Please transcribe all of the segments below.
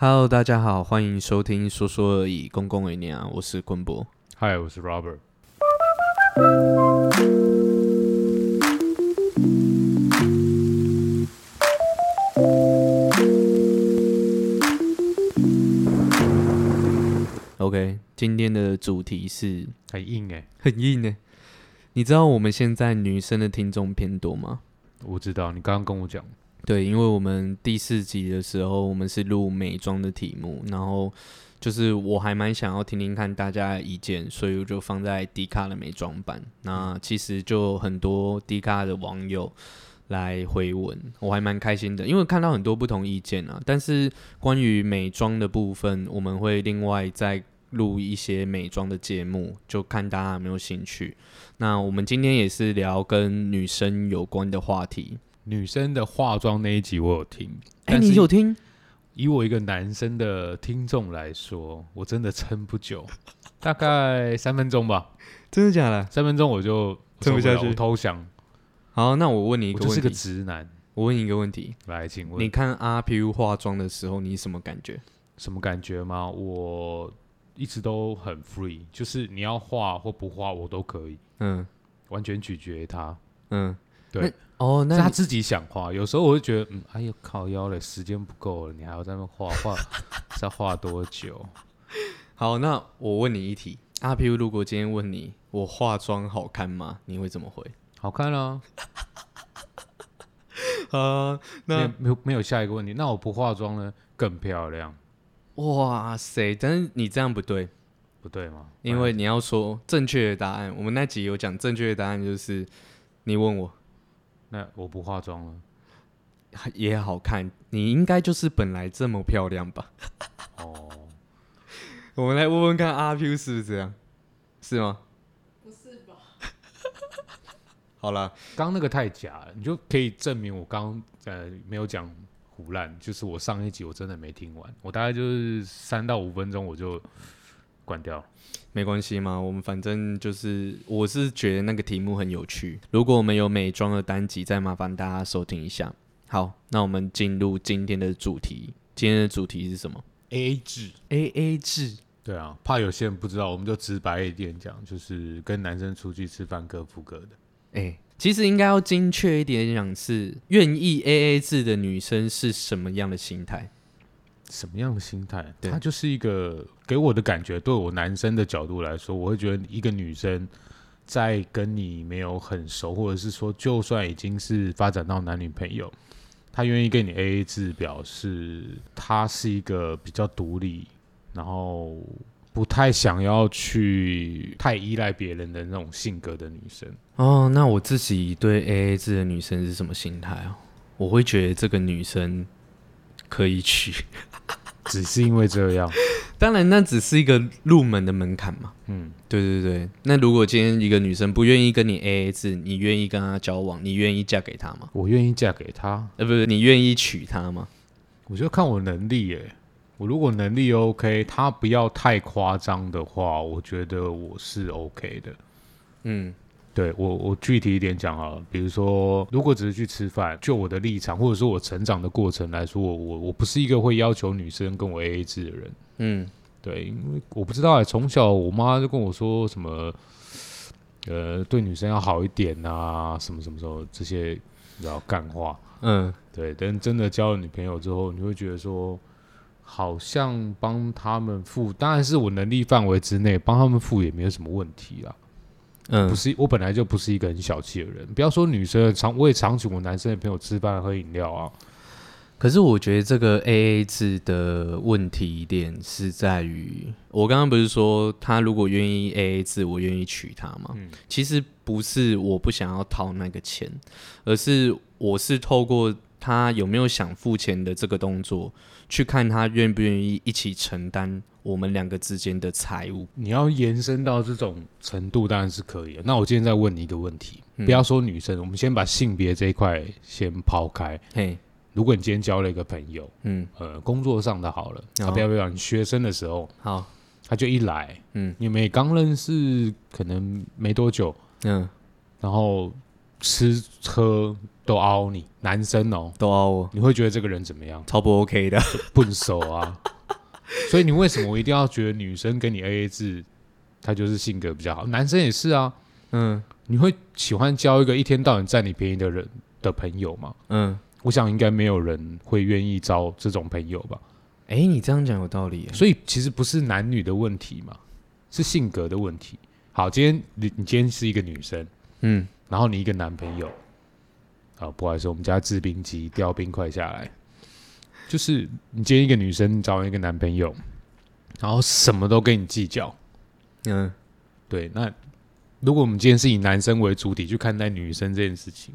Hello，大家好，欢迎收听说说而已，公公而念啊，我是坤博。嗨，我是 Robert。OK，今天的主题是很硬哎、很硬呢。你知道我们现在女生的听众偏多吗？我知道你刚刚跟我讲，对，因为我们第四集的时候，我们是录美妆的题目，然后就是我还蛮想要听听看大家的意见，所以我就放在迪卡的美妆版。那其实就很多迪卡的网友来回文，我还蛮开心的，因为看到很多不同意见啊。但是关于美妆的部分，我们会另外再录一些美妆的节目，就看大家有没有兴趣。那我们今天也是聊跟女生有关的话题。女生的化妆那一集我有听，哎、你有听？以我一个男生的听众来说，我真的撑不久，大概三分钟吧，真的假的？三分钟我就撑不下去我投降。好，那我问你一我就是个个问题，直男。我问你一个问题，来，请问你看阿 P 化妆的时候，你什么感觉？什么感觉吗？我一直都很 free，就是你要画或不画我都可以，嗯完全取决于他。嗯，对哦，那是他自己想画，有时候我会觉得，嗯，哎呦靠腰了，时间不够了，你还要在那边画画，是要画多久？好，那我问你一题，阿 P 如果今天问你我化妆好看吗？你会怎么回？好看啊，啊，那没有没有下一个问题，那我不化妆呢，更漂亮，哇塞，但是你这样不对，不对吗？因为你要说正确的答案。我们那集有讲正确的答案，就是你问我那我不化妆了，也好看，你应该就是本来这么漂亮吧？哦，我们来问问看阿 Q 是不是这样，是吗？不是吧？好了，刚刚那个太假了，你就可以证明我刚呃没有讲胡乱，就是我上一集我真的没听完，我大概就是三到五分钟我就关掉了。没关系嘛，我们反正就是，我是觉得那个题目很有趣。如果我们有美妆的单集，再麻烦大家收听一下。好，那我们进入今天的主题。今天的主题是什么 A A 制，？A A 制。对啊，怕有些人不知道，我们就直白一点讲，就是跟男生出去吃饭各付各的。哎、其实应该要精确一点讲，是愿意 A A 制的女生是什么样的心态？什么样的心态？对他就是一个给我的感觉，对我男生的角度来说，我会觉得一个女生在跟你没有很熟，或者是说就算已经是发展到男女朋友，她愿意跟你 A A 制，表示她是一个比较独立，然后不太想要去太依赖别人的那种性格的女生。哦，那我自己对 A A 制的女生是什么心态哦？我会觉得这个女生可以娶，只是因为这样，当然那只是一个入门的门槛嘛。嗯，对对对，那如果今天一个女生不愿意跟你 A A 制，你愿意跟她交往，你愿意嫁给她吗？我愿意嫁给她，呃，不是，你愿意娶她吗？我就看我能力耶。我如果能力 OK，她不要太夸张的话，我觉得我是 OK 的。嗯，对我，我具体一点讲啊，比如说，如果只是去吃饭，就我的立场或者说我成长的过程来说，我我我不是一个会要求女生跟我 AA 制的人。嗯，对，因为我不知道哎，从小我妈就跟我说什么，呃，对女生要好一点啊，什么什么时候这些你知道干话。嗯，对，但真的交了女朋友之后，你会觉得说，好像帮他们付，当然是我能力范围之内，帮他们付也没有什么问题啦。嗯不，是，我本来就不是一个很小气的人，不要说女生，常我也常请我男生的朋友吃饭喝饮料啊。可是我觉得这个 A A 制的问题点是在于，我刚刚不是说他如果愿意 A A 制，我愿意娶她吗？嗯其实不是我不想要掏那个钱，而是我是透过他有没有想付钱的这个动作，去看他愿不愿意一起承担我们两个之间的财务。你要延伸到这种程度，当然是可以的。那我今天再问你一个问题，嗯不要说女生，我们先把性别这一块先抛开。嘿，如果你今天交了一个朋友，嗯，呃，工作上的好了，啊，哦不要不要，你学生的时候，好，他就一来，嗯你们也刚认识，可能没多久，嗯然后吃喝都凹你，男生哦，都凹我，你会觉得这个人怎么样？超不 OK 的。笨手啊！所以你为什么我一定要觉得女生跟你 A A 制，她就是性格比较好？男生也是啊，嗯你会喜欢交一个一天到晚占你便宜的人的朋友吗？嗯，我想应该没有人会愿意招这种朋友吧。哎、你这样讲有道理耶。所以其实不是男女的问题嘛，是性格的问题。好，今天你你今天是一个女生，嗯然后你一个男朋友，啊，不好意思，我们家制冰机掉冰块下来，就是你今天一个女生找一个男朋友，然后什么都跟你计较，嗯，对，那如果我们今天是以男生为主体去看待女生这件事情，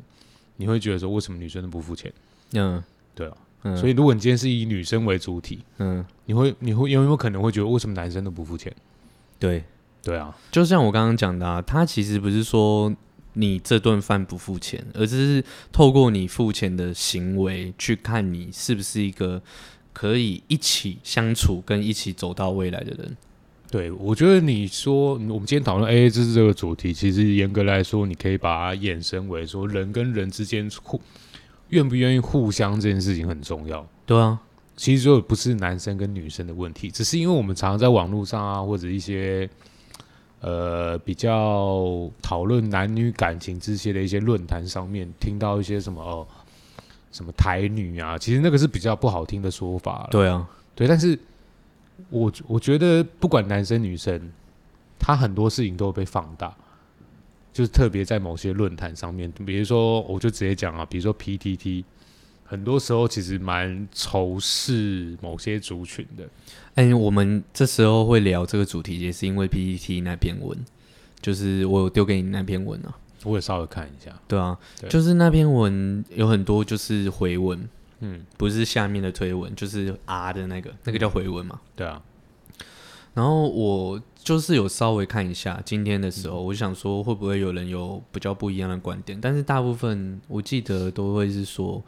你会觉得说为什么女生都不付钱？嗯对啊，嗯，所以如果你今天是以女生为主体，嗯，你会你会有没有可能会觉得为什么男生都不付钱？对，对啊，就像我刚刚讲的啊，他其实不是说你这顿饭不付钱，而是透过你付钱的行为去看你是不是一个可以一起相处跟一起走到未来的人。对，我觉得你说我们今天讨论 A A 制这个主题，其实严格来说，你可以把它衍生为说人跟人之间互愿不愿意互相这件事情很重要。对啊，其实就不是男生跟女生的问题，只是因为我们常常在网络上啊，或者一些呃比较讨论男女感情这些的一些论坛上面，听到一些什么哦什么台女啊，其实那个是比较不好听的说法了。对啊，对，但是我我觉得不管男生女生，他很多事情都会被放大，就是特别在某些论坛上面，比如说我就直接讲啊，比如说 PTT，很多时候其实蛮仇视某些族群的。哎、我们这时候会聊这个主题，也是因为 PPT 那篇文，就是我有丢给你那篇文啊。我也稍微看一下，对啊，对就是那篇文有很多就是回文，嗯，不是下面的推文，就是 R 的那个，那个叫回文嘛。对啊，然后我就是有稍微看一下今天的时候，我就想说会不会有人有比较不一样的观点，但是大部分我记得都会是说，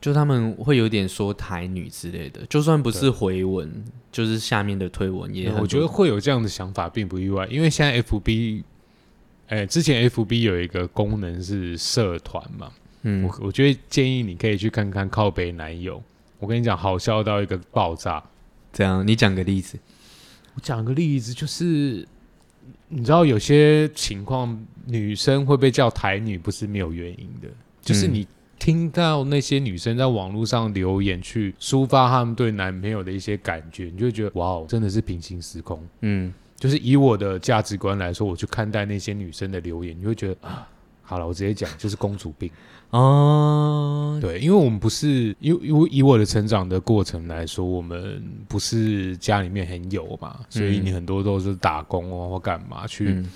就他们会有点说台女之类的，就算不是回文，就是下面的推文也我觉得会有这样的想法并不意外，因为现在 FB，哎、之前 FB 有一个功能是社团嘛，嗯我我觉得建议你可以去看看靠北男友。我跟你讲，好笑到一个爆炸。这样，你讲个例子，我讲个例子，就是你知道有些情况，女生会被叫台女，不是没有原因的，就是嗯你听到那些女生在网络上留言去抒发她们对男朋友的一些感觉，你就会觉得哇哦，真的是平行时空。嗯就是以我的价值观来说，我去看待那些女生的留言，你会觉得啊，好了，我直接讲，就是公主病。哦，对，因为我们不是，因为因为以我的成长的过程来说，我们不是家里面很有嘛，所以嗯你很多都是打工哦或干嘛去嗯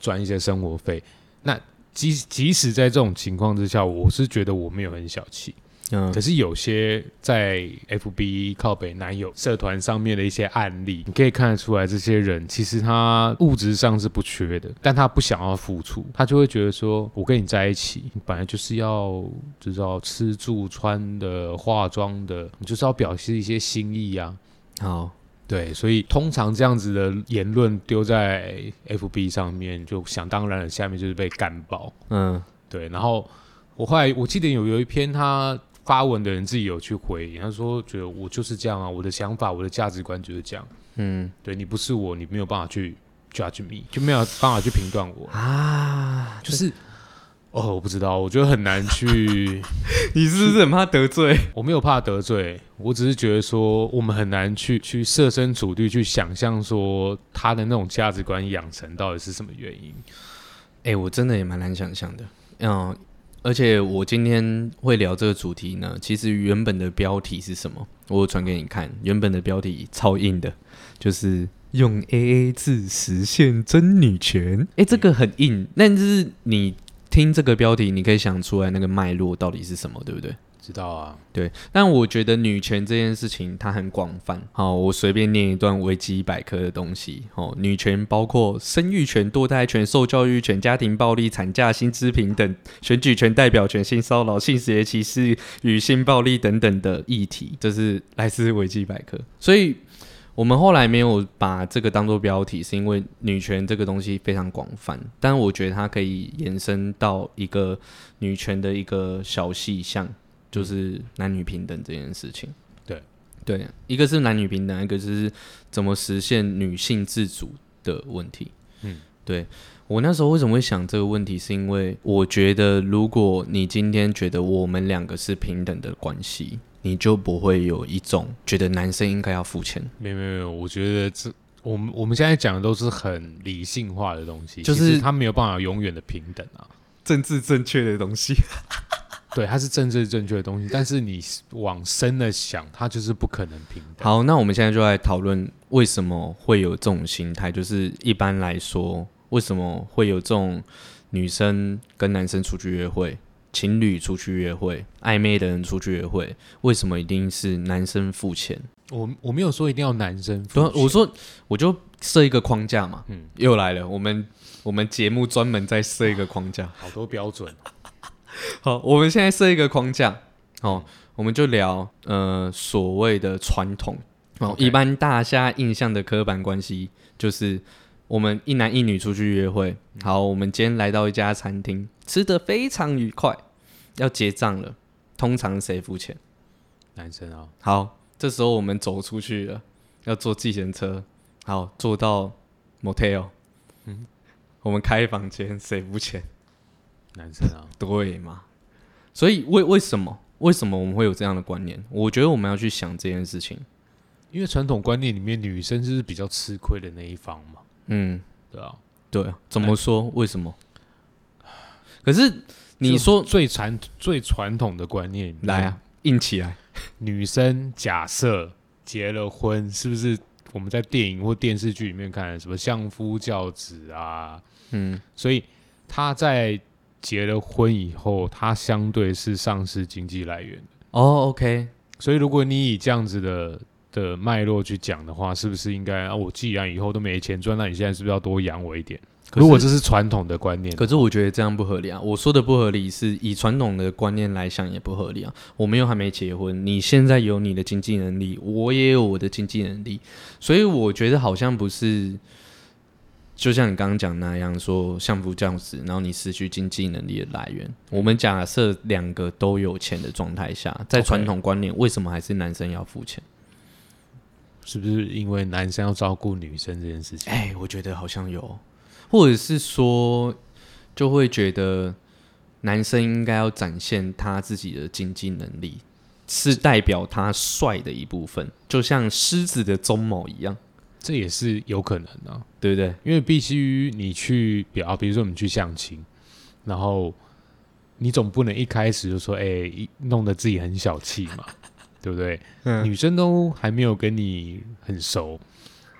赚一些生活费。那即即使在这种情况之下，我是觉得我没有很小气。嗯可是有些在 FB 靠北男友社团上面的一些案例，你可以看得出来，这些人其实他物质上是不缺的，但他不想要付出，他就会觉得说，我跟你在一起，你本来就是要就是要吃住穿的、化妆的，你就是要表示一些心意啊。好，对，所以通常这样子的言论丢在 FB 上面，就想当然了，下面就是被干爆。嗯对，然后我后来我记得有有一篇他发文的人自己有去回应，他说觉得我就是这样啊，我的想法、我的价值观就是这样。嗯对你不是我，你没有办法去 judge me，就没有办法去评断我，啊，就是。哦，我不知道，我觉得很难去，你是不是很怕得罪？我没有怕得罪，我只是觉得说，我们很难去去设身处地去想象说他的那种价值观养成到底是什么原因。哎、我真的也蛮难想象的。嗯，而且我今天会聊这个主题呢，其实原本的标题是什么？我有传给你看，原本的标题超硬的，就是用 AA 制实现真女权。哎、这个很硬，但是你听这个标题，你可以想出来那个脉络到底是什么，对不对？知道啊，对，但我觉得女权这件事情它很广泛。好，我随便念一段维基百科的东西。哦，女权包括生育权、堕胎权、受教育权、家庭暴力、产假、薪资平等、选举权、代表权、性骚扰、性别歧视与性暴力等等的议题。这是来自维基百科，所以。我们后来没有把这个当做标题，是因为女权这个东西非常广泛，但我觉得它可以延伸到一个女权的一个小细项，就是男女平等这件事情。对对，一个是男女平等，一个是怎么实现女性自主的问题。嗯，对我那时候为什么会想这个问题，是因为我觉得如果你今天觉得我们两个是平等的关系。你就不会有一种觉得男生应该要付钱。没有没有没有，我觉得这我们我们现在讲的都是很理性化的东西，就是他没有办法永远的平等啊。政治正确的东西，对，它是政治正确的东西，但是你往深了想，它就是不可能平等。好，那我们现在就来讨论为什么会有这种心态，就是一般来说，为什么会有这种女生跟男生出去约会？情侣出去约会，暧昧的人出去约会，为什么一定是男生付钱？我我没有说一定要男生付对我说我就设一个框架嘛。嗯，又来了，我们我们节目专门在设一个框架。好多标准。好，我们现在设一个框架，哦，我们就聊呃所谓的传统哦一般大家印象的刻板关系就是我们一男一女出去约会。好，我们今天来到一家餐厅，吃的非常愉快，要结账了，通常谁付钱？男生啊，好，这时候我们走出去了，要坐计程车，好，坐到 motel，嗯，我们开房间，谁付钱？男生啊，对嘛？所以为为什么为什么我们会有这样的观念？我觉得我们要去想这件事情。因为传统观念里面，女生就是比较吃亏的那一方嘛，嗯，对啊。对啊，怎么说？为什么？可是你说最传最传统的观念来啊，，硬起来。女生假设结了婚，是不是我们在电影或电视剧里面看的什么相夫教子啊？嗯，所以她在结了婚以后，她相对是丧失经济来源的。哦，OK，所以如果你以这样子的的脉络去讲的话，是不是应该啊？我既然以后都没钱赚，那你现在是不是要多养我一点？如果这是传统的观念，可是我觉得这样不合理啊！我说的不合理是以传统的观念来想也不合理啊。我们又还没结婚，你现在有你的经济能力，我也有我的经济能力，所以我觉得好像不是，就像你刚刚讲那样说相夫教子，然后你失去经济能力的来源。我们假设两个都有钱的状态下，在传统观念，为什么还是男生要付钱？是不是因为男生要照顾女生这件事情？哎、我觉得好像有，或者是说，就会觉得男生应该要展现他自己的经济能力，是代表他帅的一部分，就像狮子的鬃毛一样，这也是有可能的、对不对？因为必须你去表，比如说我们去相亲，然后你总不能一开始就说，哎、一弄得自己很小气嘛，对不对？嗯女生都还没有跟你很熟，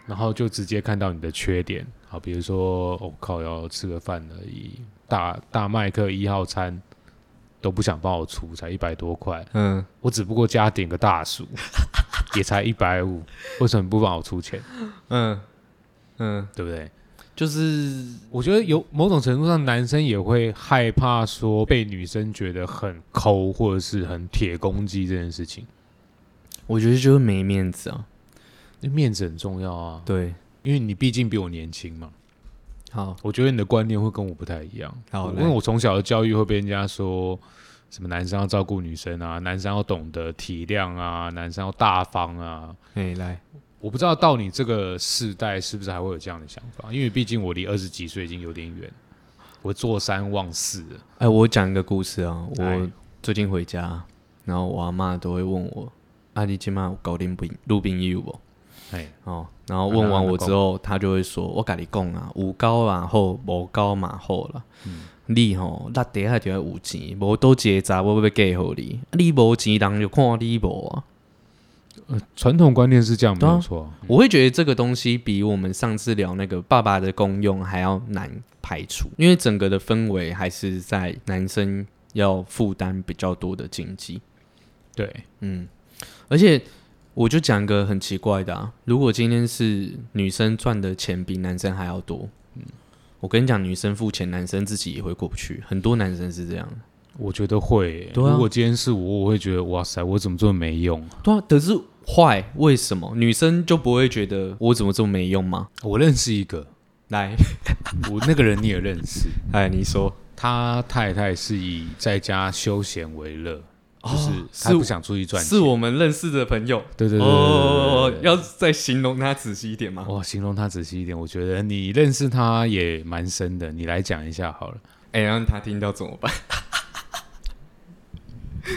然后就直接看到你的缺点，好，比如说，我、靠，要吃个饭而已，大大麦克一号餐都不想帮我出，才一百多块，嗯，我只不过加点个大薯，也才一百五，为什么不帮我出钱？嗯嗯，对不对？就是我觉得有某种程度上，男生也会害怕说被女生觉得很抠或者是很铁公鸡这件事情，我觉得就是没面子啊。面子很重要啊。对，因为你毕竟比我年轻嘛，好，我觉得你的观念会跟我不太一样。好来因为我从小的教育会被人家说什么男生要照顾女生啊，男生要懂得体谅啊，男生要大方啊。哎、来，我不知道到你这个世代是不是还会有这样的想法，因为毕竟我离二十几岁已经有点远，我坐三望四了。哎、我讲一个故事啊，我哎最近回家，然后我阿妈都会问我，啊，你今晚有搞定不路边有不？哎，哦，然后问完我之后，他就会说：“我跟你讲啊，有高嘛好，无高嘛好啦。你吼，那底下就要有钱，无多结查我要嫁互你。你无钱，人就看你无啊。传统观念是这样，没错啊。我会觉得这个东西比我们上次聊那个爸爸的功用还要难排除，因为整个的氛围还是在男生要负担比较多的经济。对，嗯，而且我就讲个很奇怪的啊，如果今天是女生赚的钱比男生还要多，嗯，我跟你讲，女生付钱，男生自己也会过不去，很多男生是这样。我觉得会欸、对啊。如果今天是我，我会觉得哇塞，我怎么这么没用？啊对啊，可是坏，为什么？女生就不会觉得我怎么这么没用吗？我认识一个，来，我那个人你也认识，哎，你说，他太太是以在家休闲为乐，就是哦他不想出去赚钱。是我们认识的朋友。对对对对对要再形容他仔细一点吗？哇，形容他仔细一点，我觉得你认识他也蛮深的，你来讲一下好了。哎，让他听到怎么办？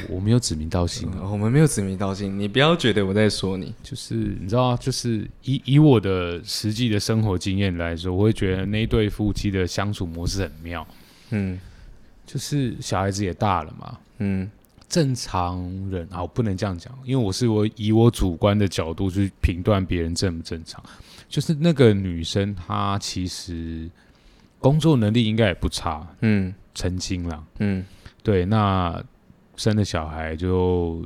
我没有指名道姓啊，嗯我们没有指名道姓，你不要觉得我在说你。就是你知道啊，就是以以我的实际的生活经验来说，我会觉得那对夫妻的相处模式很妙。嗯就是小孩子也大了嘛，嗯正常人啊，我不能这样讲，因为我是我以我主观的角度去评断别人正不正常。就是那个女生，她其实工作能力应该也不差，嗯曾经啦。嗯对，那生了小孩就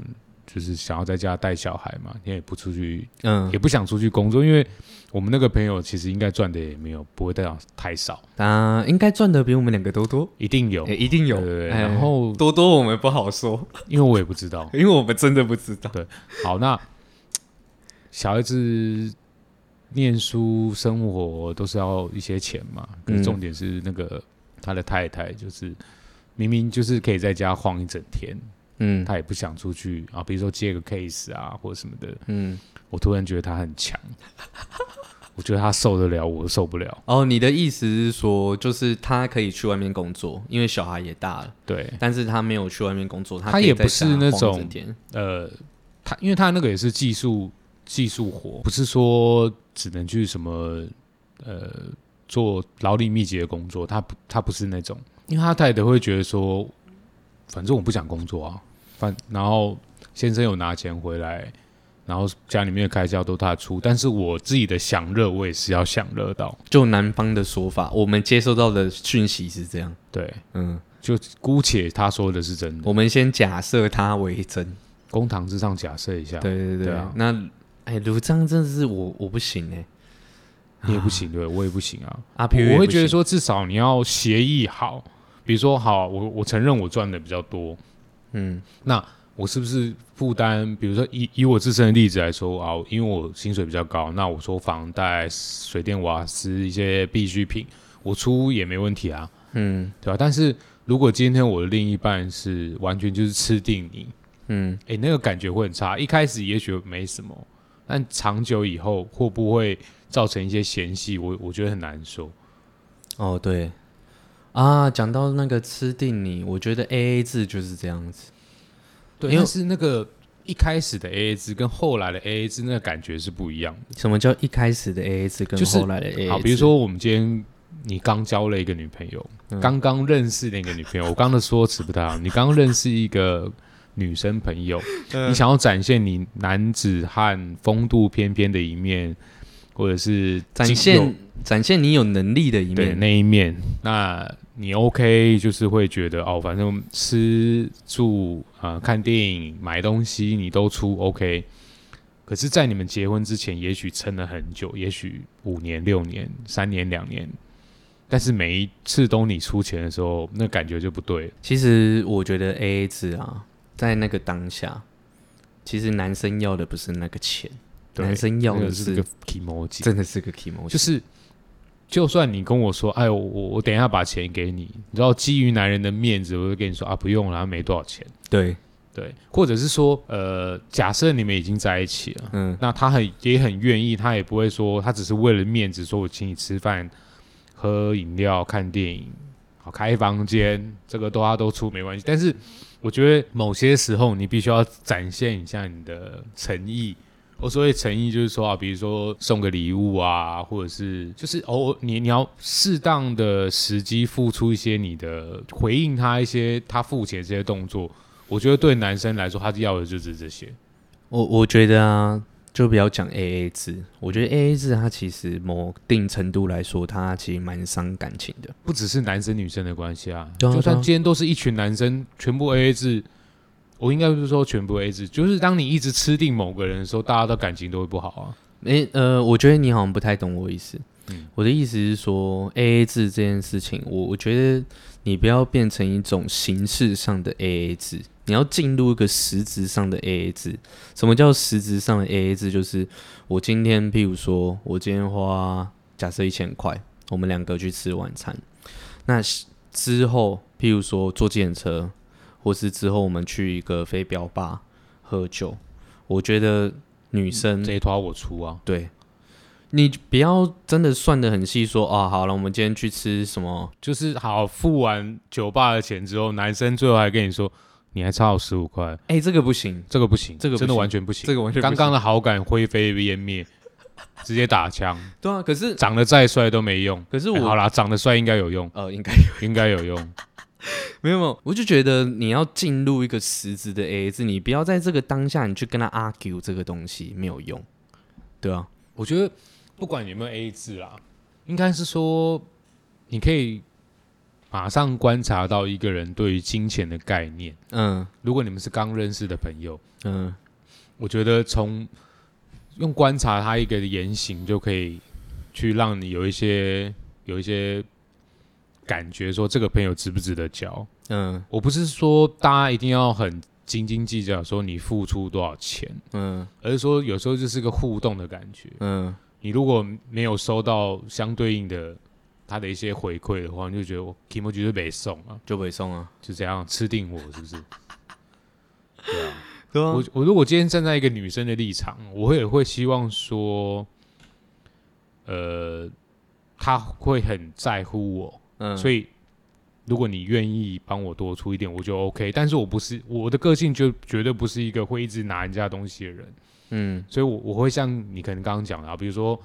就是想要在家带小孩嘛，你也不出去，嗯也，不想出去工作，因为我们那个朋友其实应该赚的也没有不会太太少，啊应该赚的比我们两个都多，一定有，哎一定有。对对对哎然后多多我们不好说，因为我也不知道。因为我们真的不知道。对好，那小孩子念书、生活都是要一些钱嘛。可是嗯重点是那个他的太太，就是明明就是可以在家晃一整天，嗯。他也不想出去啊。比如说接个 case 啊，或者什么的。嗯，我突然觉得他很强，我觉得他受得了，我受不了。哦，你的意思是说，就是他可以去外面工作，因为小孩也大了，对，但是他没有去外面工作，他也不是那种呃，他因为他那个也是技术技术活，不是说只能去什么呃做劳力密集的工作，他不他不是那种，因为他太太会觉得说，反正我不想工作啊，反然后先生有拿钱回来。然后家里面的开销都他出，但是我自己的享乐我也是要享乐到，就男方的说法，我们接收到的讯息是这样。对，嗯，就姑且他说的是真的，我们先假设他为真。公堂之上假设一下，对对对，那哎，卢章真的是我我不行哎、你也不行，对我也不行啊，阿 P 我会觉得说，至少你要协议好，比如说，好，我我承认我赚的比较多，嗯那我是不是负担？比如说以以我自身的例子来说啊，因为我薪水比较高，那我说房贷、水电瓦斯一些必需品，我出也没问题啊，嗯对吧、但是如果今天我的另一半是完全就是吃定你，嗯，诶，那个感觉会很差。一开始也许没什么，但长久以后会不会造成一些嫌隙？我我觉得很难说。哦对啊，讲到那个吃定你，我觉得 A A 制就是这样子。对，因为是那个一开始的 A A 制跟后来的 A A 制那个感觉是不一样的。什么叫一开始的 A A 制跟就是后来的 A A 制？好，比如说我们今天你刚交了一个女朋友，嗯刚刚认识的一个女朋友，我刚刚的说辞不太好，你刚刚认识一个女生朋友，嗯你想要展现你男子汉风度翩翩的一面，或者是展有现展现你有能力的一对面。那一面，那你 OK 就是会觉得哦，反正吃住啊、呃看电影、买东西你都出 OK。可是，在你们结婚之前，也许撑了很久，也许五年、六年、三年、两年，但是每一次都你出钱的时候，那感觉就不对。其实我觉得 A A 制啊，在那个当下，其实男生要的不是那个钱，男生要的是那个是个 emoji，真的是个 e m o 就是，就算你跟我说，哎，我我我等一下把钱给你，你知道，基于男人的面子，我就跟你说啊，不用了，没多少钱。对，对，或者是说，呃，假设你们已经在一起了，嗯那他很也很愿意，他也不会说他只是为了面子，说我请你吃饭、喝饮料、看电影、好开房间，这个都他都出没关系。但是我觉得某些时候你必须要展现一下你的诚意。我所谓诚意就是说啊，比如说送个礼物啊，或者是就是偶尔你你要适当的时机付出一些你的回应他一些他付钱这些动作，我觉得对男生来说，他要的就是这些。我我觉得啊，就不要讲 A A 制，我觉得 A A 制它其实某定程度来说，它其实蛮伤感情的。不只是男生女生的关系啊就算今天都是一群男生全部 A A 制，我应该不是说全部 A A 制，就是当你一直吃定某个人的时候，大家的感情都会不好啊。诶、呃，我觉得你好像不太懂我意思。嗯我的意思是说，A A 制这件事情，我我觉得你不要变成一种形式上的 A A 制，你要进入一个实质上的 A A 制。什么叫实质上的 A A 制？就是我今天，譬如说，我今天花假设一千块，我们两个去吃晚餐。那之后，譬如说坐计程车，或是之后我们去一个飞镖吧喝酒，我觉得女生这一团我出啊，对，你不要真的算的很细，说啊，好了，我们今天去吃什么？就是好付完酒吧的钱之后，男生最后还跟你说你还差我十五块，哎、这个不行，这个不行，这个真的完全不行，这个完全刚刚的好感灰飞烟灭，直接打枪，对啊。可是长得再帅都没用。可是我、哎好啦，长得帅应该有用，呃，应该有应该有用。没有没有，我就觉得你要进入一个实质的 AA 制，你不要在这个当下你去跟他 argue 这个东西没有用，对啊，我觉得不管有没有 A 制啦，应该是说你可以马上观察到一个人对于金钱的概念。嗯。如果你们是刚认识的朋友，嗯。我觉得从用观察他一个言行，就可以去让你有一些有一些感觉，说这个朋友值不值得交。嗯。我不是说大家一定要很斤斤计较，说你付出多少钱，嗯。而是说有时候就是个互动的感觉。嗯，你如果没有收到相对应的他的一些回馈的话，你就觉得我 k i m o 就是没送啊，就北送啊，就这样吃定我是不是？对啊，对啊我我如果今天站在一个女生的立场，我也会希望说，呃，她会很在乎我，嗯，所以如果你愿意帮我多出一点，我就 OK。但是我不是我的个性就绝对不是一个会一直拿人家东西的人，嗯所以我我会像你可能刚刚讲的啊，比如说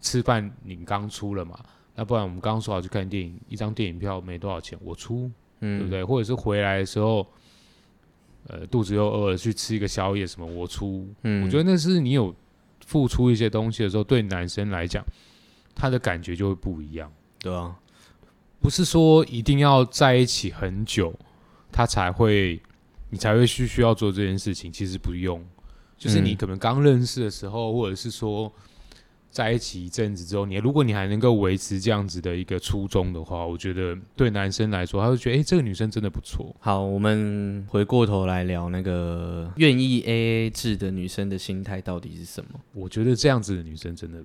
吃饭你刚出了嘛，那不然我们刚刚说好去看电影，一张电影票没多少钱，我出，嗯，对不对？或者是回来的时候，呃，肚子又饿了，去吃一个宵夜什么，我出。嗯，我觉得那是你有付出一些东西的时候，对男生来讲，他的感觉就会不一样。对啊，不是说一定要在一起很久，他才会，你才会需需要做这件事情。其实不用，就是你嗯可能刚认识的时候，或者是说在一起一阵子之后，你如果你还能够维持这样子的一个初衷的话，我觉得对男生来说，他会觉得，哎、这个女生真的不错。好，我们回过头来聊那个愿意 AA 制的女生的心态到底是什么？我觉得这样子的女生真的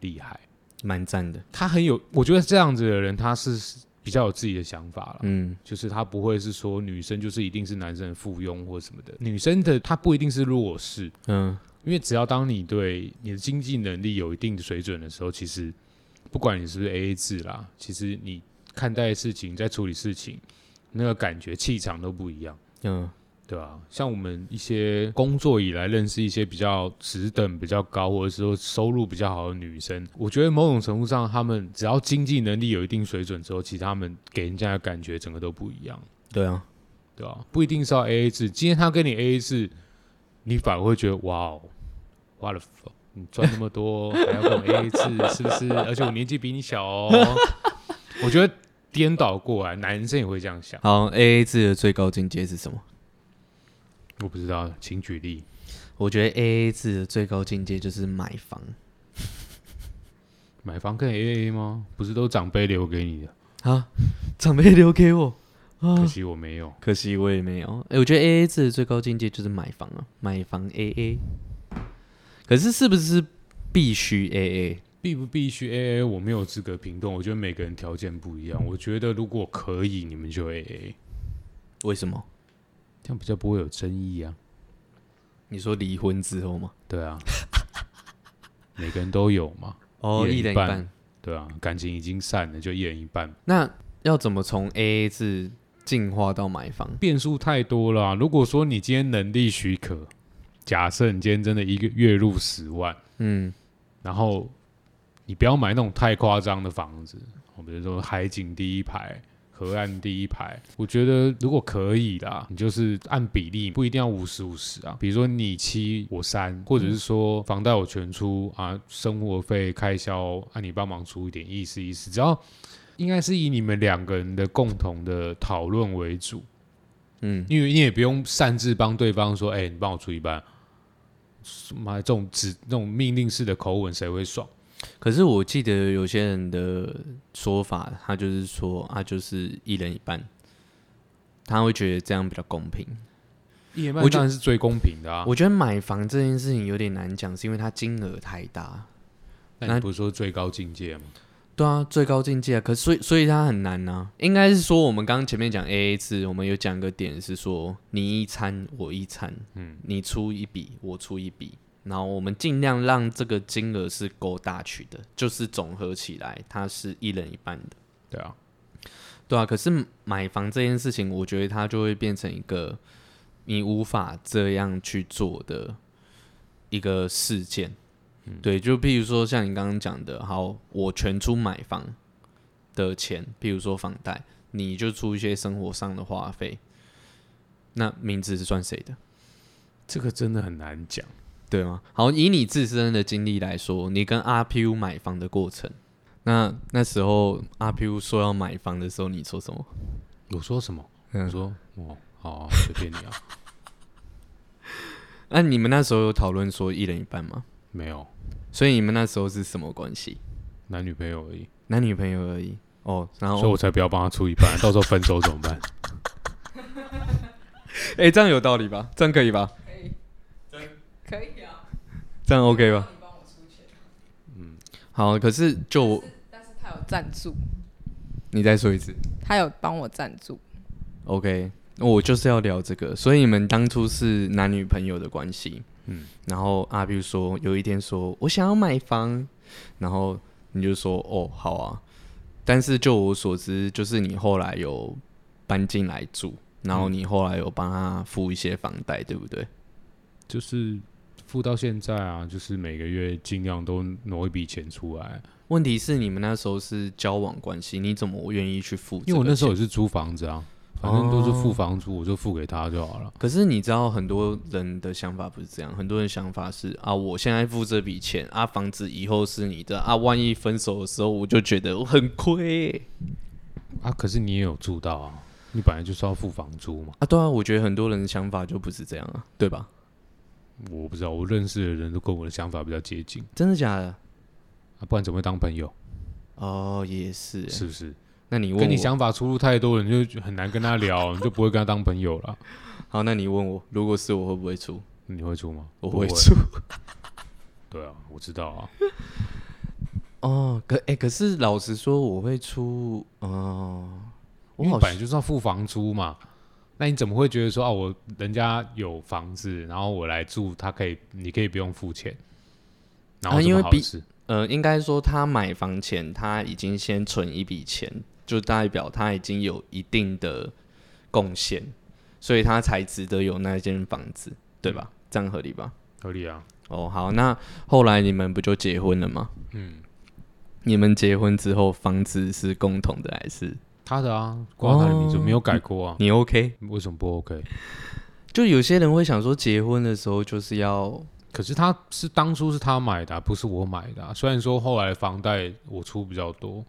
厉害，蛮赞的，他很有，我觉得这样子的人，他是比较有自己的想法了。嗯。就是他不会是说女生就是一定是男生的附庸或什么的，女生的她不一定是弱势，嗯。因为只要当你对你的经济能力有一定的水准的时候，其实不管你是不是 A A 制啦，其实你看待事情、在处理事情，那个感觉、气场都不一样，嗯对啊、像我们一些工作以来认识一些比较职等比较高，或者是说收入比较好的女生，我觉得某种程度上，她们只要经济能力有一定水准之后，其实她们给人家的感觉整个都不一样。对啊，对啊、不一定是要 A A 制。今天他跟你 A A 制，你反而会觉得哇哦，哇了，你赚那么多还要跟我 A A 制，是不是？而且我年纪比你小哦。我觉得颠倒过来，男生也会这样想。好，AA 制的最高境界是什么？我不知道，请举例。我觉得 AA 制的最高境界就是买房买房可以 A A 吗？不是都长辈留给你的？啊，长辈留给我啊可，惜我没有。可惜我也没有。哎、我觉得 AA 制的最高境界就是买房啊，买房 AA。可是是不是必须 AA？必不必须 A A？我没有资格评论。我觉得每个人条件不一样。我觉得如果可以，你们就 A A，为什么？这样比较不会有争议啊。你说离婚之后吗？对啊，每个人都有嘛。哦，一人一半。对啊，感情已经散了，就一人一半，那要怎么从 AA 制进化到买房？变数太多了啊、如果说你今天能力许可，假设你今天真的一个月入十万，嗯然后你不要买那种太夸张的房子，我比如说海景第一排。河岸第一排，我觉得如果可以啦，你就是按比例，不一定要五十五十啊。比如说你七我三，或者是说房贷我全出啊，生活费开销啊你帮忙出一点，意思意思，只要应该是以你们两个人的共同的讨论为主，嗯。因为你也不用擅自帮对方说，哎、你帮我出一半，妈这种指那种命令式的口吻，谁会爽？可是我记得有些人的说法，他就是说啊，就是一人一半，他会觉得这样比较公平。一人半我觉当然是最公平的啊。我觉得买房这件事情有点难讲，是因为它金额太大。那你不是说最高境界吗？对啊，最高境界啊，可是所以所以它很难呐、应该是说，我们刚刚前面讲 A A 制，我们有讲个点是说，你一餐我一餐，嗯，你出一笔我出一笔，然后我们尽量让这个金额是够大取的，就是总合起来它是一人一半的，对啊，对啊。可是买房这件事情，我觉得它就会变成一个你无法这样去做的一个事件。对，就譬如说像你刚刚讲的，好，我全出买房的钱，譬如说房贷，你就出一些生活上的花费，那名字是算谁的？这个真的很难讲。对吗？好，以你自身的经历来说，你跟阿 P U 买房的过程，那那时候阿 P U 说要买房的时候，你说什么？我说什么？嗯我说哦，好啊，随便你啊。那你们那时候有讨论说一人一半吗？没有所以你们那时候是什么关系？男女朋友而已，男女朋友而已。哦，然后所以我才不要帮他出一半，到时候分手怎么办？哎、这样有道理吧？这样可以吧？可以，啊。这样 OK 吧？你帮我出钱，好，可是就我但是他有赞助，你再说一次他有帮我赞助。，OK？我就是要聊这个，所以你们当初是男女朋友的关系，嗯，然后阿 P 说有一天说我想要买房，然后你就说哦好啊，但是就我所知，就是你后来有搬进来住，然后你后来有帮他付一些房贷，对不对？就是付到现在啊，就是每个月尽量都挪一笔钱出来，问题是你们那时候是交往关系，你怎么愿意去付？因为我那时候也，是租房子啊，反正都是付房租，我就付给他就好了。可是你知道很多人的想法不是这样，很多人想法是啊，我现在付这笔钱啊，房子以后是你的啊，万一分手的时候，我就觉得我很亏欸、啊，可是你也有住到啊，你本来就是要付房租嘛。啊。对啊，我觉得很多人的想法就不是这样啊，对吧？我不知道，我认识的人都跟我的想法比较接近真的假的？啊，不然怎么会当朋友？哦，也是欸。是不是？那你问跟你想法出入太多，你就很难跟他聊，你就不会跟他当朋友了。好，那你问我，如果是我会不会出？你会出吗？我会出。对啊，我知道啊。哦，可哎、可是老实说，我会出。哦、我本来就是要付房租嘛，那你怎么会觉得说啊，我人家有房子，然后我来住，他可以，你可以不用付钱，然后啊因为比？呃，应该说他买房前他已经先存一笔钱，就代表他已经有一定的贡献，所以他才值得有那间房子，对吧？这样合理吧？合理啊，哦，好，那后来你们不就结婚了吗？嗯，你们结婚之后，房子是共同的还是他的啊，挂他的名字哦没有改过啊，你 OK？为什么不 OK？就有些人会想说，结婚的时候就是要可是他是当初是他买的啊、不是我买的、啊。虽然说后来房贷我出比较多，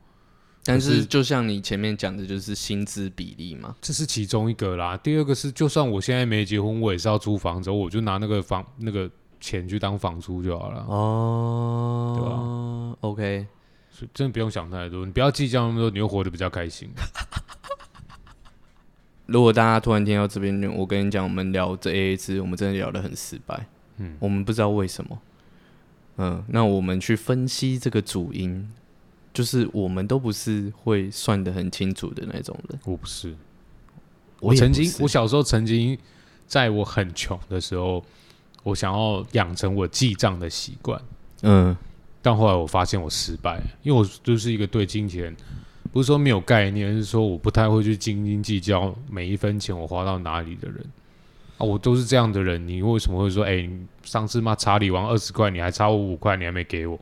但是是就像你前面讲的，就是薪资比例嘛。这是其中一个啦。第二个是，就算我现在没结婚，我也是要租房子，我就拿那个房那个钱去当房租就好了。哦，对吧，OK，所以真的不用想太多，你不要计较那么多，你会活得比较开心。如果大家突然听到这边，我跟你讲，我们聊这 AA 制，我们真的聊得很失败。嗯我们不知道为什么。嗯，那我们去分析这个主因，就是我们都不是会算得很清楚的那种人。我不是，我曾经我小时候曾经在我很穷的时候，我想要养成我记账的习惯，嗯但后来我发现我失败，因为我就是一个对金钱不是说没有概念，是说我不太会去斤斤计较每一分钱我花到哪里的人啊，我都是这样的人，你为什么会说，哎、你上次嘛查理王二十块，你还差我五块，你还没给我，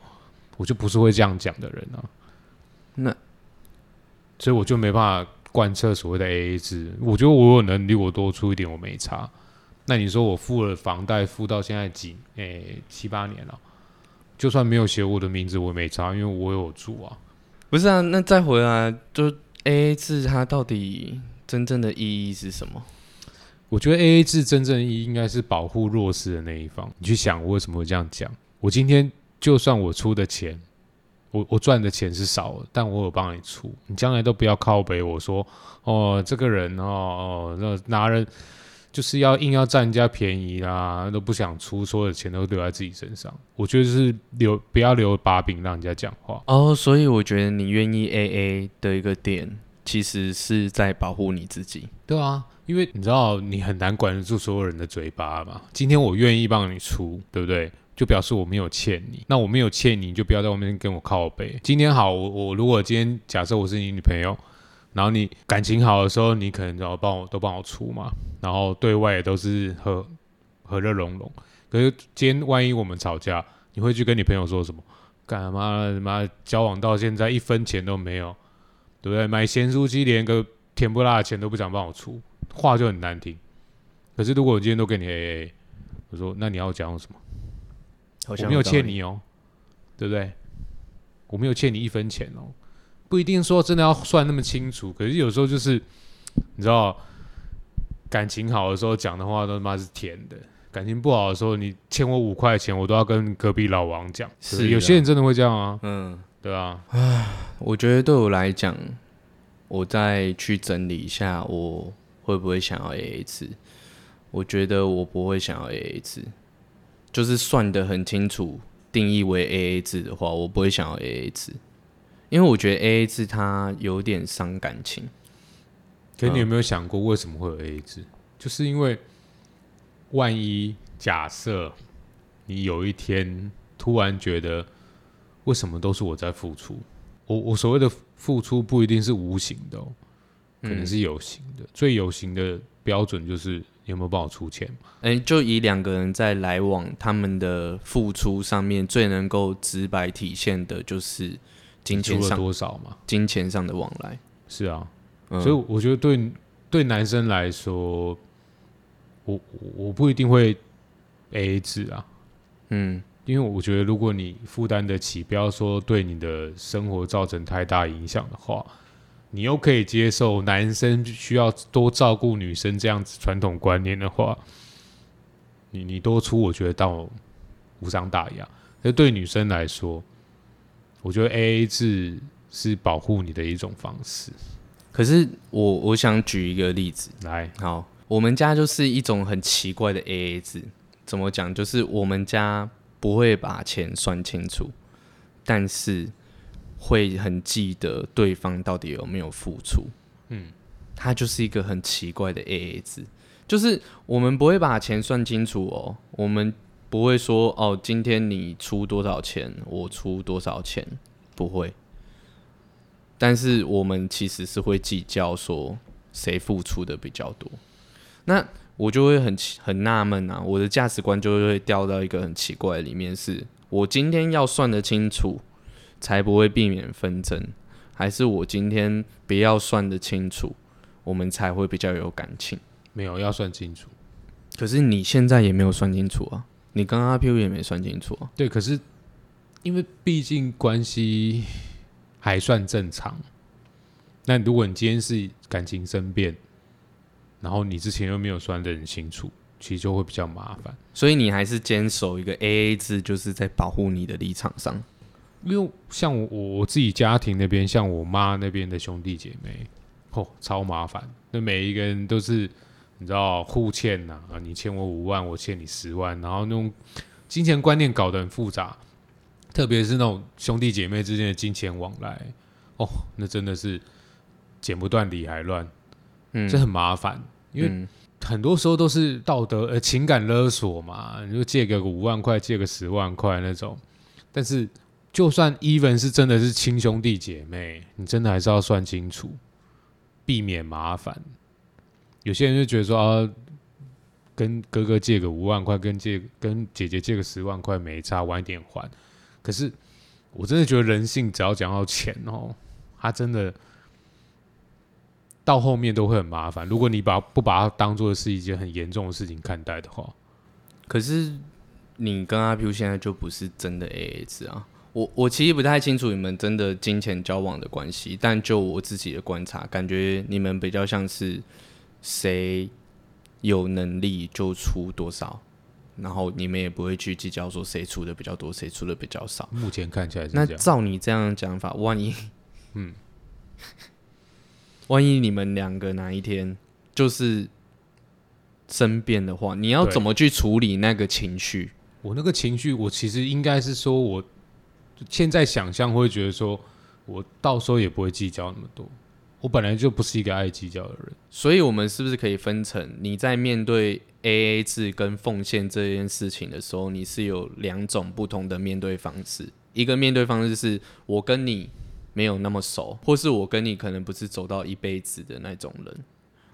我就不是会这样讲的人啊，那所以我就没办法贯彻所谓的 AA 制。我觉得我有能力，我多出一点我没差。那你说我付了房贷，付到现在几诶、七八年了，就算没有写我的名字，我也没差，因为我有住啊。不是啊，那再回来，就 AA 制它到底真正的意义是什么？我觉得 A A 制真正意义应该是保护弱势的那一方。你去想，我为什么会这样讲？我今天就算我出的钱，我我赚的钱是少了，但我有帮你出，你将来都不要靠北我说哦，这个人哦哦，那拿人就是要硬要占人家便宜啦，都不想出，所有的钱都留在自己身上。我觉得是留不要留把柄让人家讲话。哦，所以我觉得你愿意 AA 的一个点，其实是在保护你自己。对啊，因为你知道你很难管得住所有人的嘴巴嘛。今天我愿意帮你出，对不对？就表示我没有欠你。那我没有欠你，你就不要在外面跟我靠背。今天好，我我如果今天假设我是你女朋友，然后你感情好的时候，你可能要帮我都帮我出嘛，然后对外也都是和和乐融融。可是今天万一我们吵架，你会去跟你朋友说什么？干嘛他妈交往到现在一分钱都没有，对不对？买咸酥鸡连个甜不辣的钱都不想帮我出，话就很难听。可是如果我今天都给你 AA，我说那你要讲什么？我我没有欠你哦，对不对？我没有欠你一分钱哦，不一定说真的要算那么清楚。可是有时候就是你知道，感情好的时候讲的话都他妈是甜的，感情不好的时候，你欠我五块钱，我都要跟隔壁老王讲。是啊有些人真的会这样啊，嗯，对啊，我觉得对我来讲，我再去整理一下，我会不会想要 AA 制？我觉得我不会想要 AA 制，就是算的很清楚，定义为 AA 制的话，我不会想要 AA 制，因为我觉得 AA 制它有点伤感情。可是你有没有想过为什么会有 AA 制？就是因为万一假设你有一天突然觉得，为什么都是我在付出？我我所谓的付出不一定是无形的、哦，可能是有形的。最有形的标准就是你有没有帮我出钱嘛？哎、就以两个人在来往，他们的付出上面最能够直白体现的就是出了钱上、多少嘛？金钱上的往来。是啊，嗯、所以我觉得对对男生来说，我我我不一定会 AA 制啊。嗯，因为我觉得，如果你负担得起，不要说对你的生活造成太大影响的话，你又可以接受男生需要多照顾女生这样子传统观念的话，你你多出，我觉得倒无伤大雅。那对女生来说，我觉得 A A 制是保护你的一种方式。可是我我想举一个例子，来，好，我们家就是一种很奇怪的 AA 制，怎么讲？就是我们家不会把钱算清楚，但是会很记得对方到底有没有付出。嗯，它就是一个很奇怪的 AA 制，就是我们不会把钱算清楚哦，我们不会说哦，今天你出多少钱，我出多少钱，不会。但是我们其实是会计较说谁付出的比较多，那我就会很奇很纳闷啊，我的价值观就会掉到一个很奇怪的里面是，我今天要算得清楚，才不会避免纷争，还是我今天不要算得清楚，我们才会比较有感情？没有要算清楚。可是你现在也没有算清楚啊，你跟阿 Q 也没算清楚啊，对，可是因为毕竟关系还算正常。那如果你今天是感情生变，然后你之前又没有算得很清楚，其实就会比较麻烦。所以你还是坚守一个 AA 制，就是在保护你的立场上。因为像我我自己家庭那边，像我妈那边的兄弟姐妹，哦，超麻烦。那每一个人都是你知道互欠呐、啊，你欠我五万，我欠你十万，然后那种金钱观念搞得很复杂，特别是那种兄弟姐妹之间的金钱往来，哦，那真的是剪不断理还乱，嗯，这很麻烦。因为嗯很多时候都是道德呃情感勒索嘛，你就借个五万块，借个十万块那种。但是就算 even 是真的是亲兄弟姐妹，你真的还是要算清楚，避免麻烦。有些人就觉得说啊，跟哥哥借个五万块，跟借跟姐姐借个十万块没差，晚一点还。可是我真的觉得人性只要讲到钱哦，他真的到后面都会很麻烦。如果你把不把它当做是一件很严重的事情看待的话，可是你跟阿 Q 现在就不是真的 AA 制啊。我我其实不太清楚你们真的金钱交往的关系，但就我自己的观察，感觉你们比较像是谁有能力就出多少，然后你们也不会去计较说谁出的比较多，谁出的比较少。目前看起来是那这样。照你这样讲法，万一，嗯，万一你们两个哪一天就是生变的话，你要对怎么去处理那个情绪？我那个情绪，我其实应该是说，我现在想象会觉得说，我到时候也不会计较那么多。我本来就不是一个爱计较的人。所以，我们是不是可以分成你在面对 A A 制跟奉献这件事情的时候，你是有两种不同的面对方式？一个面对方式是我跟你没有那么熟，或是我跟你可能不是走到一辈子的那种人。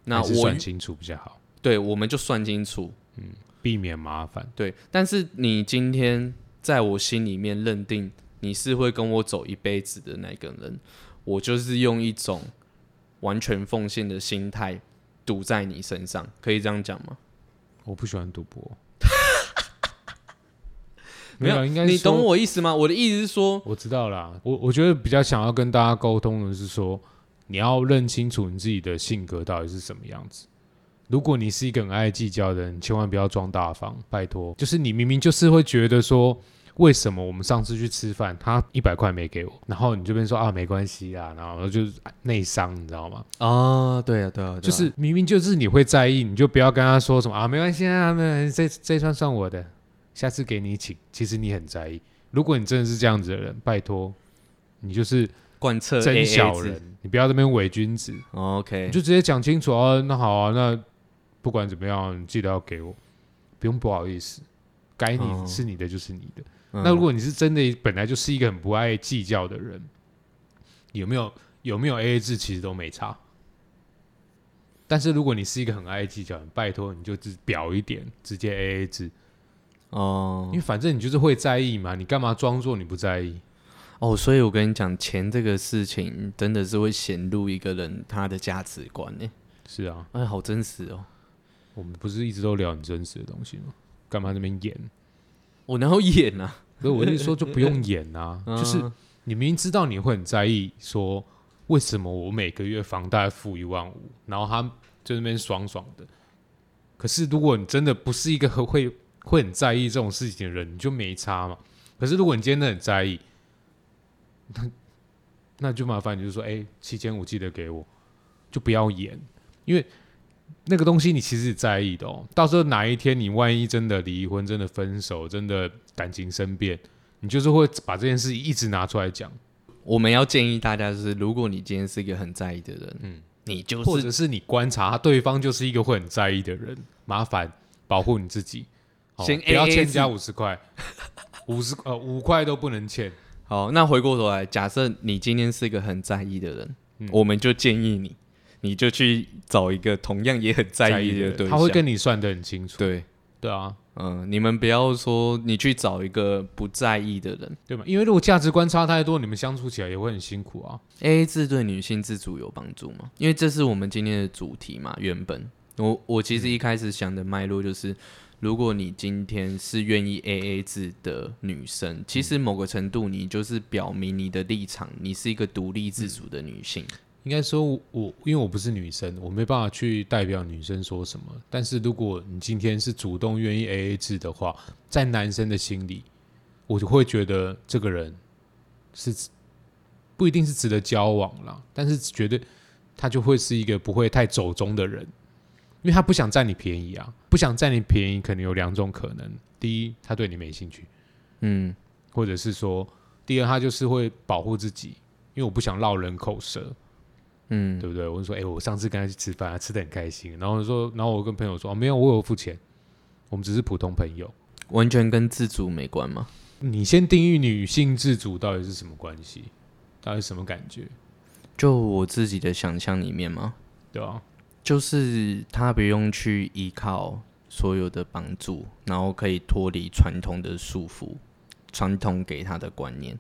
那我算清楚比较好，对，我们就算清楚，嗯避免麻烦。对。但是你今天在我心里面认定你是会跟我走一辈子的那个人，我就是用一种完全奉献的心态赌在你身上，可以这样讲吗？我不喜欢赌博。没有，应该你懂我意思吗？我的意思是说，我知道啦，我我觉得比较想要跟大家沟通的是说，你要认清楚你自己的性格到底是什么样子。如果你是一个很爱计较的人，你千万不要装大方，拜托。就是你明明就是会觉得说，为什么我们上次去吃饭，他一百块没给我，然后你这边说啊没关系啊，然后就是内伤，你知道吗？啊，对啊，对啊，就是明明就是你会在意，你就不要跟他说什么啊没关系啊，没关系，这这串算我的，下次给你请。其实你很在意。如果你真的是这样子的人，拜托，你就是贯彻真小人，你不要这边伪君子，哦 OK，你就直接讲清楚哦。那好啊，那不管怎么样，你记得要给我，不用不好意思，该哦你是你的就是你的。嗯那如果你是真的本来就是一个很不爱计较的人，有没有有没有 A A 制其实都没差。但是如果你是一个很爱计较拜托你就只表一点，直接 A A 制，哦因为反正你就是会在意嘛，你干嘛装作你不在意？哦，所以我跟你讲，钱这个事情真的是会显露一个人他的价值观呢。是啊，哎，好真实哦，我们不是一直都聊很真实的东西吗？干嘛那边演？我然后演啊？所以我是说就不用演啊，就是嗯你明明知道你会很在意，说为什么我每个月房贷付一万五，然后他就那边爽爽的。可是如果你真的不是一个很会会很在意这种事情的人，你就没差嘛。可是如果你今天真的很在意，那那就麻烦你就说，哎、七千五记得给我，就不要演，因为那个东西你其实是在意的哦。到时候哪一天你万一真的离婚、真的分手、真的感情生变，你就是会把这件事一直拿出来讲，我们要建议大家就是，如果你今天是一个很在意的人，嗯，你就是或者是你观察对方就是一个会很在意的人，麻烦保护你自己，哦先不要欠制加五十块，五十呃五块都不能欠。好。那回过头来，假设你今天是一个很在意的人，嗯我们就建议你，你就去找一个同样也很在意的人对象，他会跟你算的很清楚。对，对啊，嗯、你们不要说你去找一个不在意的人。对吗？因为如果价值观差太多，你们相处起来也会很辛苦啊。A A 制对女性自主有帮助吗？因为这是我们今天的主题嘛。原本我我其实一开始想的脉络就是，如果你今天是愿意 A A 制的女生，其实某个程度你就是表明你的立场，你是一个独立自主的女性。应该说我，我因为我不是女生，我没办法去代表女生说什么。但是如果你今天是主动愿意 A A 制的话，在男生的心里，我就会觉得这个人是不一定是值得交往啦，但是觉得他就会是一个不会太走中的人，因为他不想占你便宜啊，不想占你便宜，可能有两种可能：第一，他对你没兴趣；嗯，或者是说，第二，他就是会保护自己，因为我不想落人口舌。嗯，对不对？我就说，哎、我上次跟他去吃饭，他吃的很开心。然后我说，然后我跟朋友说，哦，没有，我有付钱，我们只是普通朋友。完全跟自主没关吗？你先定义女性自主到底是什么关系，到底是什么感觉，就我自己的想象里面吗，对啊、就是他不用去依靠所有的帮助，然后可以脱离传统的束缚，传统给他的观念。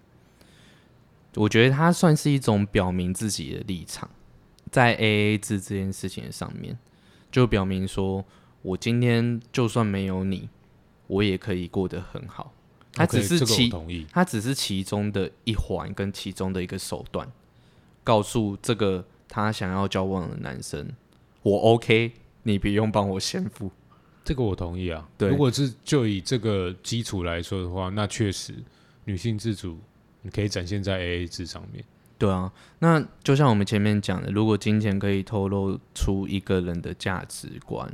我觉得他算是一种表明自己的立场，在 A A 制这件事情上面，就表明说我今天就算没有你，我也可以过得很好。他只是其同意。它只是其中的一环跟其中的一个手段，告诉这个他想要交往的男生，我 OK，你不用帮我先付。这个我同意啊。对如果是就以这个基础来说的话，那确实女性自主你可以展现在 AA 制上面。对啊，那就像我们前面讲的，如果金钱可以透露出一个人的价值观，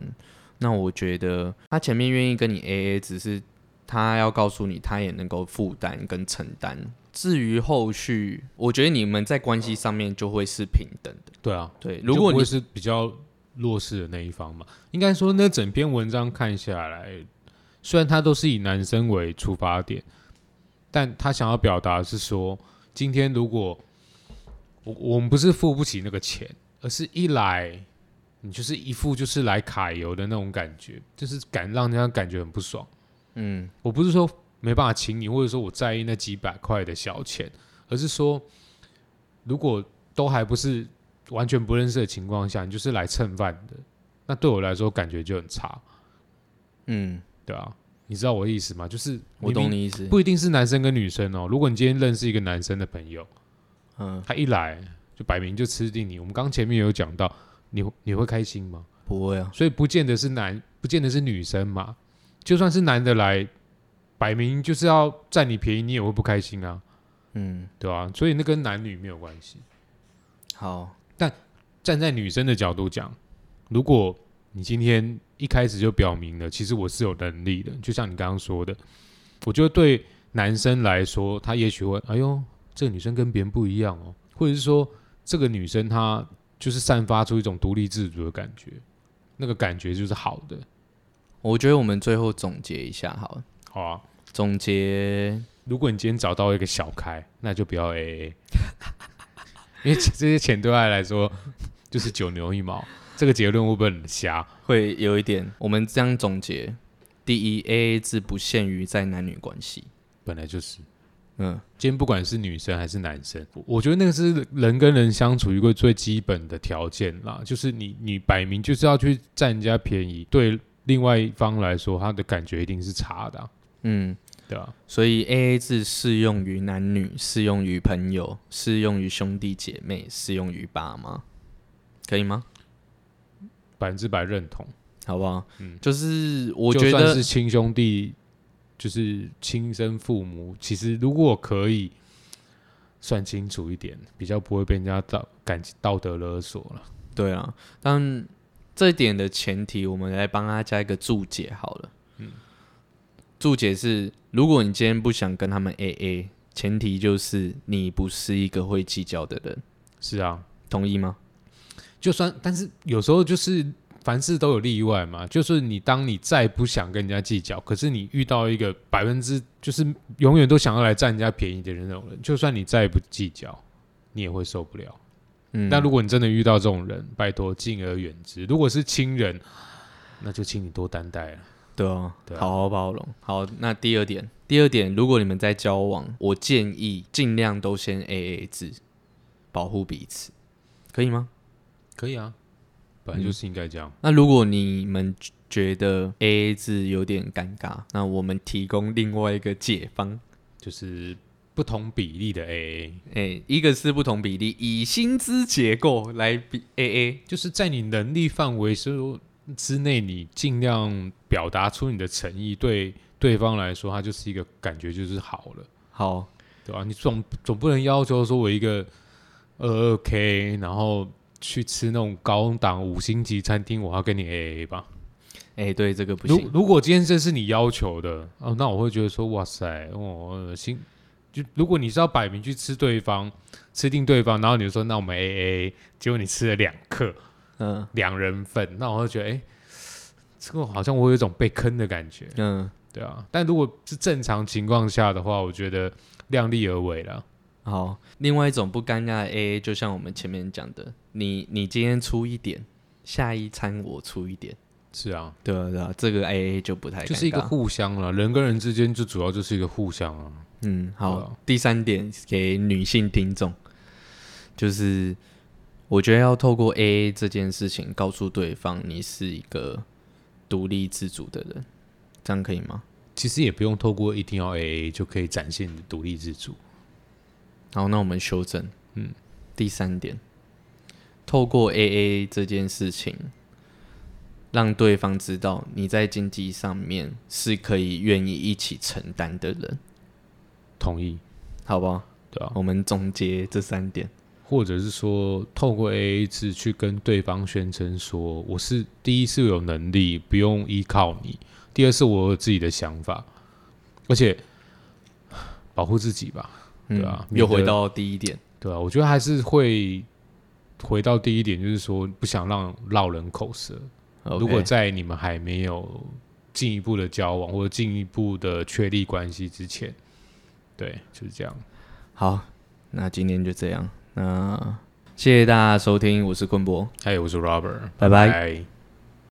那我觉得他前面愿意跟你 AA，只是他要告诉你，他也能够负担跟承担。至于后续，我觉得你们在关系上面就会是平等的。对啊，对，如果你是比较弱势的那一方嘛，应该说那整篇文章看下来，虽然他都是以男生为出发点，但他想要表达的是说，今天如果我我们不是付不起那个钱，而是一来你就是一副就是来揩油的那种感觉，就是感让人家感觉很不爽。嗯。我不是说没办法请你，或者说我在意那几百块的小钱，而是说，如果都还不是完全不认识的情况下，你就是来蹭饭的，那对我来说感觉就很差，嗯，对啊，你知道我的意思吗？就是我懂你意思。不一定是男生跟女生哦。如果你今天认识一个男生的朋友，嗯，他一来就摆明就吃定你，我们刚前面有讲到，你你会开心吗？不会啊。所以不见得是男，不见得是女生嘛。就算是男的来，摆明就是要占你便宜，你也会不开心啊，嗯，对吧、所以那跟男女没有关系。好，但站在女生的角度讲，如果你今天一开始就表明了，其实我是有能力的，就像你刚刚说的，我觉得对男生来说，他也许会，哎呦，这个女生跟别人不一样哦，或者是说这个女生她就是散发出一种独立自主的感觉，那个感觉就是好的，我觉得我们最后总结一下好了。好啊。总结，如果你今天找到一个小开，那就不要 AA，因为这些钱对他来说就是九牛一毛。这个结论会不会很瞎？会有一点，我们这样总结：第一，A A 制不限于在男女关系。本来就是，嗯，今天不管是女生还是男生，我我觉得那个是人跟人相处一个最基本的条件啦。就是你你摆明就是要去占人家便宜，对另外一方来说，他的感觉一定是差的啊、嗯，对啊、所以 A A 制适用于男女，适用于朋友，适用于兄弟姐妹，适用于爸妈，可以吗？百分之百认同。好不好？嗯就是我觉得算是亲兄弟，就是亲生父母，其实如果可以算清楚一点，比较不会被人家道感道德勒索了。对啊，但这一点的前提，我们来帮他加一个注解好了。嗯注解是：如果你今天不想跟他们 A A，前提就是你不是一个会计较的人，是啊，同意吗？就算，但是有时候就是凡事都有例外嘛。就是你当你再不想跟人家计较，可是你遇到一个百分之就是永远都想要来占人家便宜的人那种人，就算你再不计较，你也会受不了。嗯，但如果你真的遇到这种人，拜托敬而远之。如果是亲人，那就请你多担待了。对啊，对啊好好包容。好，那第二点，第二点，如果你们在交往，我建议尽量都先 A A 制，保护彼此，可以吗？可以啊，本来就是应该这样。那如果你们觉得 A A 制有点尴尬，那我们提供另外一个解方。就是不同比例的 AA，哎、一个是不同比例，以薪资结构来比 A A。就是在你能力范围之之内，你尽量表达出你的诚意，对对方来说，他就是一个感觉就是好了，好，对吧、你总总不能要求说我一个二二 K，然后去吃那种高档五星级餐厅，我要跟你 AA 吧？哎、对这个不行。如果今天这是你要求的，哦，那我会觉得说，哇塞，我哦，心就如果你是要摆明去吃对方，吃定对方，然后你就说那我们 A A，结果你吃了两克嗯两人份，那我会觉得，哎、这个好像我有一种被坑的感觉，嗯，对啊。但如果是正常情况下的话，我觉得量力而为了。好。另外一种不尴尬的 A A，就像我们前面讲的，你你今天出一点，下一餐我出一点，是啊，对啊对啊，这个 A A 就不太就是一个互相了，人跟人之间就主要就是一个互相啊。嗯，好啊。第三点给女性听众，就是我觉得要透过 A A 这件事情告诉对方你是一个独立自主的人，这样可以吗？其实也不用透过一定要 A A 就可以展现你的独立自主。好，那我们修正。嗯，第三点，透过 A A 这件事情，让对方知道你在经济上面是可以愿意一起承担的人，同意，好不好？对啊，我们总结这三点。或者是说透过 A A 制去跟对方宣称说，我是第一是有能力，不用依靠你；第二是我有自己的想法，而且保护自己吧，对啊嗯又回到第一点，对啊，我觉得还是会回到第一点，就是说不想让落人口舌。如果在你们还没有进一步的交往或者进一步的确立关系之前，对，就是这样。好，那今天就这样。那谢谢大家收听，我是坤博。嗨，我是 Robert，拜拜拜